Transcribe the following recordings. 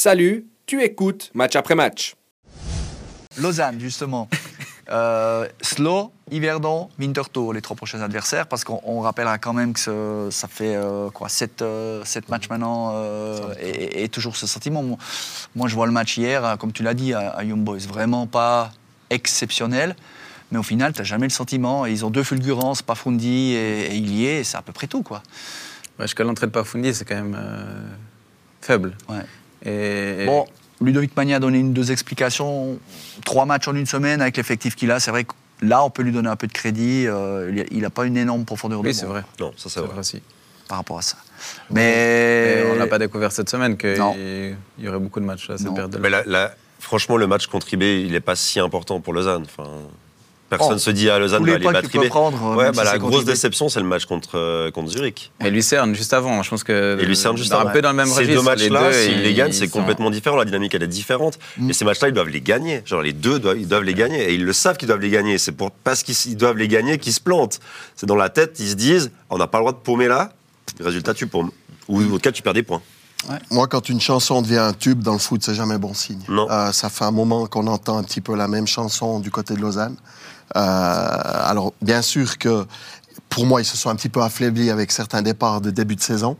Salut, tu écoutes match après match. Lausanne, justement. Euh, Slow, Yverdon, Winterthur, les trois prochains adversaires, parce qu'on rappellera quand même que ce- ça fait euh, quoi, sept, euh, sept matchs maintenant, euh, et, et toujours ce sentiment. Moi, moi, je vois le match hier, comme tu l'as dit, à, à Young Boys, vraiment pas exceptionnel, mais au final, tu n'as jamais le sentiment. Ils ont deux fulgurances, Pafundi et, et Ilié, et c'est à peu près tout, quoi. Ouais, jusqu'à l'entrée de Pafundi, c'est quand même euh, faible. Ouais. Et, et- Bon, Ludovic Magna a donné une, deux explications. Trois matchs en une semaine avec l'effectif qu'il a. C'est vrai que là, on peut lui donner un peu de crédit. Euh, il n'a pas une énorme profondeur de oui, c'est vrai. Non, ça c'est vrai. vrai aussi. par rapport à ça. Et Mais on n'a pas découvert cette semaine qu'il il y aurait beaucoup de matchs à cette Non. période Mais là, là, franchement, le match contre IB, il n'est pas si important pour Lausanne. Enfin, personne Oh, se dit à Lausanne tous va les IB. prendre, euh, Ouais, même bah, si la grosse déception, c'est le match contre, euh, contre Zurich. Et Lucerne, juste avant, je pense que. Et Lucerne, juste avant. Un peu dans le même Ces registre. deux matchs-là, s'ils les gagnent, c'est sont- complètement différent. La dynamique, elle est différente. Mm. Et ces matchs-là, ils doivent les gagner. Genre, les deux, doivent, ils doivent les gagner. Et ils le savent qu'ils doivent les gagner. C'est pour, parce qu'ils ils doivent les gagner qu'ils se plantent. C'est dans la tête, ils se disent on n'a pas le droit de paumer là. Résultat, tu paumes. Ou au cas, tu perds des points. Moi, quand une chanson devient un tube dans le foot, c'est jamais bon signe. Non. Euh, ça fait un moment qu'on entend un petit peu la même chanson du côté de Lausanne. Euh, alors, bien sûr que pour moi, ils se sont un petit peu affaiblis avec certains départs de début de saison.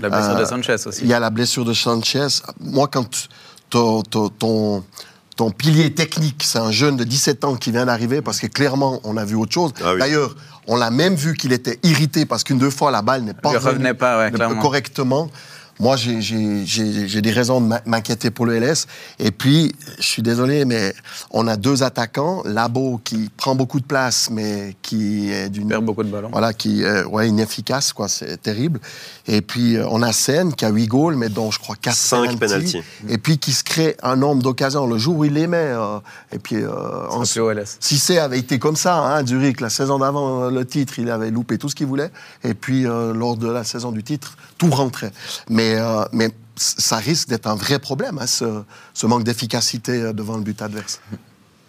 La blessure Euh, de Sanchez aussi. Il y a la blessure de Sanchez. Moi, quand ton, ton, ton, ton pilier technique, c'est un jeune de 17 ans qui vient d'arriver, parce que clairement, on a vu autre chose. Ah oui. D'ailleurs, on l'a même vu qu'il était irrité parce qu'une deux fois, la balle n'est pas revenue revenait pas, ouais, correctement. Moi, j'ai- des raisons de m'in- m'inquiéter pour le LS. Et puis, je suis désolé, mais on a deux attaquants. Labo qui prend beaucoup de place, mais qui est d'une perd beaucoup de ballons. voilà, qui est ouais, inefficace, quoi, c'est terrible. Et puis, euh, on a Sen qui a 8 goals, mais dont je crois 4 Cinq penalties. Et puis, qui se crée un nombre d'occasions. Le jour où il les met, euh, et puis, euh, en- C'est au LS. Cissé avait été comme ça, hein, Zurich, la saison d'avant euh, le titre, il avait loupé tout ce qu'il voulait. Et puis, euh, lors de la saison du titre, tout rentrait. Mais, euh, mais c- ça risque d'être un vrai problème, hein, ce, ce manque d'efficacité euh, devant le but adverse.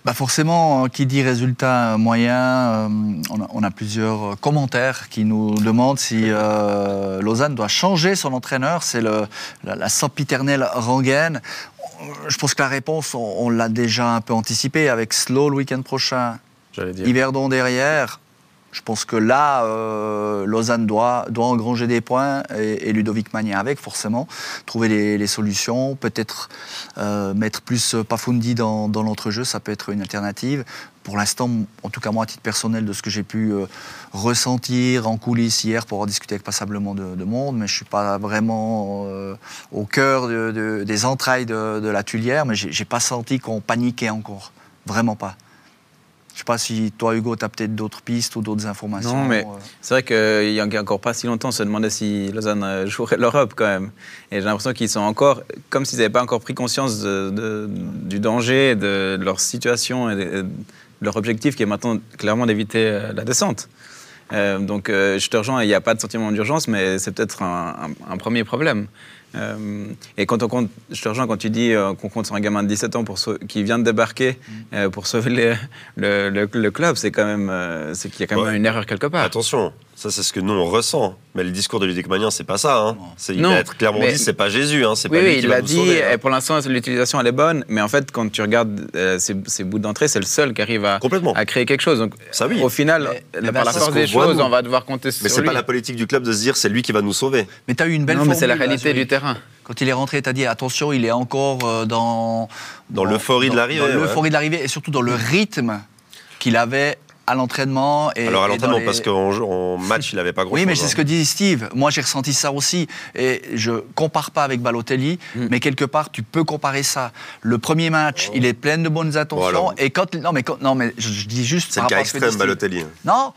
Bah forcément, euh, qui dit résultat moyen, euh, on, a, on a plusieurs euh, commentaires qui nous demandent si euh, Lausanne doit changer son entraîneur. C'est le- la, la sempiternelle rengaine. Je pense que la réponse, on, on l'a déjà un peu anticipée avec Slow le week-end prochain, J'allais dire. Yverdon derrière. Je pense que là, euh, Lausanne doit, doit engranger des points et, Ludovic Magnin avec, forcément. Trouver les, solutions, peut-être euh, mettre plus Pafundi dans, dans l'entrejeu, ça peut être une alternative. Pour l'instant, en tout cas moi, à titre personnel, de ce que j'ai pu euh, ressentir en coulisses hier pour avoir discuté avec passablement de, de monde, mais je ne suis pas vraiment au cœur de- de- des entrailles de, la tulière, mais j'ai j'ai pas senti qu'on paniquait encore. Vraiment pas. Je sais pas si toi, Hugo, tu as peut-être d'autres pistes ou d'autres informations. Non, mais euh. c'est vrai qu'il y a encore pas si longtemps, on se demandait si Lausanne euh, jouerait l'Europe quand même. Et j'ai l'impression qu'ils sont encore, comme s'ils n'avaient pas encore pris conscience de- de- du danger, de, de leur situation et de, de leur objectif qui est maintenant clairement d'éviter euh, la descente. Euh, donc euh, je te rejoins, il n'y a pas de sentiment d'urgence, mais c'est peut-être un, un- un premier problème. Euh, et quand on compte, je te rejoins quand tu dis qu'on compte sur un gamin de 17 ans pour qui vient de débarquer euh, pour sauver les- le, le- le club, c'est quand même, c'est qu'il y a quand même Ouais. une erreur quelque part. Attention, ça c'est ce que nous on ressent. Mais le discours de Ludovic Magnin, c'est pas ça. Hein. C'est- Il Non, va être clairement mais- dit, c'est pas Jésus. Hein. C'est Oui, pas lui oui, qui il l'a dit, sauver, hein. et pour l'instant, l'utilisation, elle est bonne, mais en fait, quand tu regardes euh, ces, ces bouts d'entrée, c'est le seul qui arrive à, Complètement. à créer quelque chose. Donc, Ça, oui. au final, Mais- mais par la ça, force c'est ce des choses, nous. on va devoir compter Mais sur c'est lui. pas la politique du club de se dire c'est lui qui va nous sauver. Mais tu as eu une belle Non, mais c'est la réalité du terrain. Quand il est rentré, tu as dit attention, il est encore euh, dans. Dans l'euphorie de l'arrivée, Dans l'euphorie de l'arrivée et surtout dans le rythme qu'il avait à l'entraînement. Et, Alors à l'entraînement, les- parce qu'en match, il avait pas chose. Oui, mais c'est ce que dit Steve. Moi, j'ai ressenti ça aussi. Et je compare pas avec Balotelli, Mm. mais quelque part, tu peux comparer ça. Le premier match, il est plein de bonnes intentions. Oh. et quand. Non, mais, quand- non, mais je, je dis juste. C'est le cas extrême. Balotelli. Non.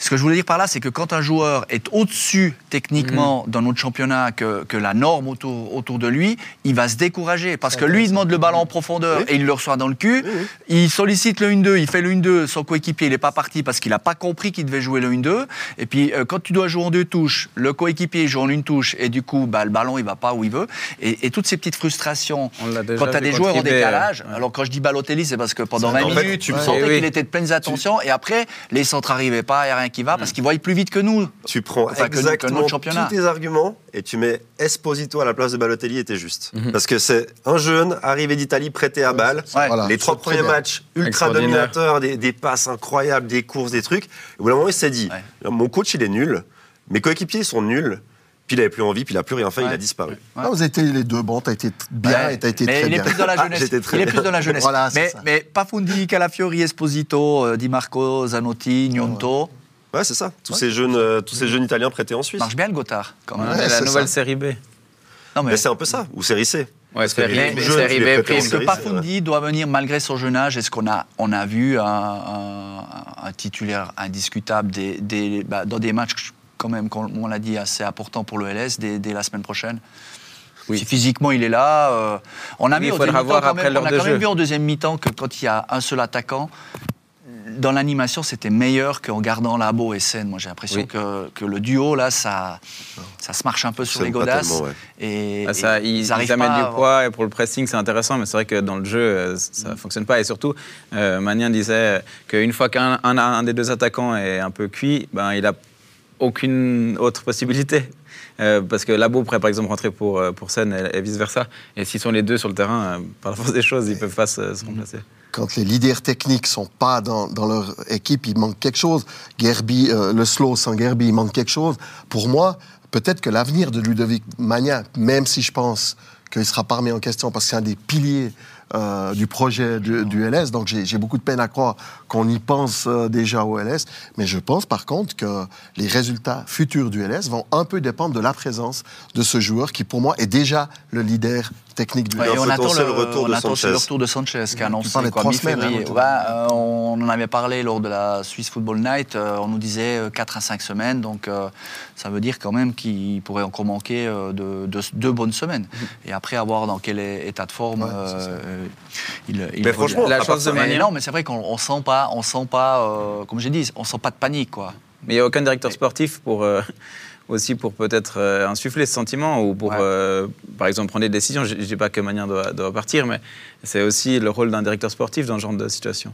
Ce que je voulais dire par là, c'est que quand un joueur est au-dessus techniquement Mm. dans notre championnat que, que la norme autour, autour de lui, il va se décourager. Parce que lui, il demande le ballon en profondeur et il le reçoit dans le cul. Il sollicite le 1-2, il fait le 1-2, son coéquipier, il n'est pas parti parce qu'il n'a pas compris qu'il devait jouer le 1-2. Et puis, euh, quand tu dois jouer en deux touches, le coéquipier joue en une touche et du coup, bah, le ballon, il va pas où il veut. Et, et toutes ces petites frustrations, quand tu as des joueurs en décalage, ouais. alors quand je dis Balotelli, c'est parce que pendant C'est- 20 en fait, minutes, tu le sentais sens. qu'il était de pleines attentions et après, les centres n'arrivaient pas, a rien qui va parce qu'ils voient plus vite que nous. Tu prends Enfin, que- que exactement notre championnat. tous tes arguments et tu mets Esposito à la place de Balotelli et t'es juste. Mhm. Parce que c'est un jeune arrivé d'Italie prêté à balle. Ouais. Voilà, les trois premiers bien. matchs ultra dominateurs, des, des passes incroyables, des courses, des trucs. Au bout d'un moment, il s'est dit mon coach, il est nul, mes coéquipiers, ils sont nuls. Puis il avait plus envie, puis il a plus rien fait, il a disparu. Ah, vous été les deux bons, t'as été bien Ouais. et t'as été mais très il bien. est plus dans la Ah, jeunesse. il est bien. plus dans la jeunesse. Voilà, mais, mais Pafundi, Calafiori, Esposito, euh, Di Marco, Zanotti, Gnonto, Ouais, c'est ça. Tous, ces jeunes, euh, tous ces jeunes Italiens prêtés en Suisse. marche bien le Gotthard quand même. Ouais, Ouais, la nouvelle ça. série B. Non, mais Mais c'est un peu ça, ou série C. Ouais, Parce que série B, série prime. Est-ce que Pafundi doit venir malgré son jeune âge Est-ce qu'on a, on a vu un, un- un titulaire indiscutable des, des- bah, dans des matchs, quand même, comme on l'a dit, assez importants pour le LS dès, dès la semaine prochaine? Oui. Si physiquement il est là, euh, on a Oui, vu il au faudra deuxième voir mi-temps, quand après même, l'heure on a de quand même vu en deuxième mi-temps que quand il y a un seul attaquant, dans l'animation, c'était meilleur qu'en gardant Labo et Sen. Moi, j'ai l'impression Oui. que, que le duo, là, ça, ça se marche un peu sur les godasses. ouais. Et, Ah, ça, et ils, ils arrivent amènent du poids et pour le pressing c'est intéressant, mais c'est vrai que dans le jeu euh, ça ne fonctionne pas. Et surtout, euh, Magnin disait qu'une fois qu'un un, un des deux attaquants est un peu cuit, ben, il n'a aucune autre possibilité. Euh, parce que Labo pourrait par exemple rentrer pour, euh, pour Seine et, et vice-versa. Et s'ils sont les deux sur le terrain, euh, par la force des choses, ils ne peuvent pas se, se remplacer. Quand les leaders techniques sont pas dans, dans leur équipe, il manque quelque chose. Gerby, euh, le slow sans Gerby, il manque quelque chose. Pour moi, peut-être que l'avenir de Ludovic Magnin, même si je pense qu'il sera pas remis en question parce que c'est un des piliers euh, du projet du, du LS, donc j'ai beaucoup de peine à croire qu'on y pense euh, déjà au LS, mais je pense par contre que les résultats futurs du LS vont un peu dépendre de la présence de ce joueur qui pour moi est déjà le leader technique du Ouais, LS. et on attend, potentiel le, retour on de attend Sanchez. le retour de Sanchez qui a annoncé quoi, trois semaines, hein, Ouais, euh, on en avait parlé lors de la Swiss Football Night. euh, on nous disait 4 à 5 semaines. Donc euh, ça veut dire quand même qu'il pourrait encore manquer euh, de, de- deux bonnes semaines. Et après, à voir dans quel état de forme Ouais, euh, il, il Mais franchement, La part de Magnin. non, mais c'est vrai qu'on on sent pas, on sent pas euh, comme j'ai dit, on sent pas de panique. quoi. Mais il n'y a aucun directeur sportif pour euh, aussi pour peut-être euh, insuffler ce sentiment ou pour, Ouais. euh, par exemple, prendre des décisions. Je ne dis pas que Magnin doit, doit partir, mais c'est aussi le rôle d'un directeur sportif dans ce genre de situation.